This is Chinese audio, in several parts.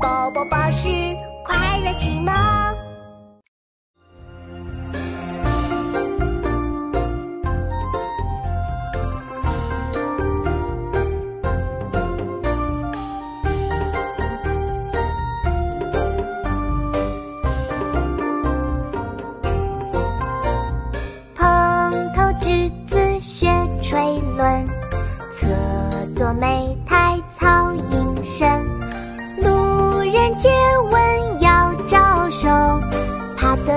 宝宝巴士快乐启蒙。蓬头稚子学垂纶，侧坐莓苔草映身。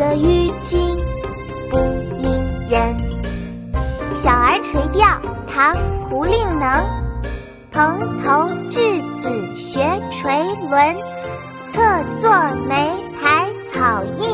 得鱼惊不应人。小儿垂钓，唐·胡令能。蓬头稚子学垂纶，侧坐莓苔草映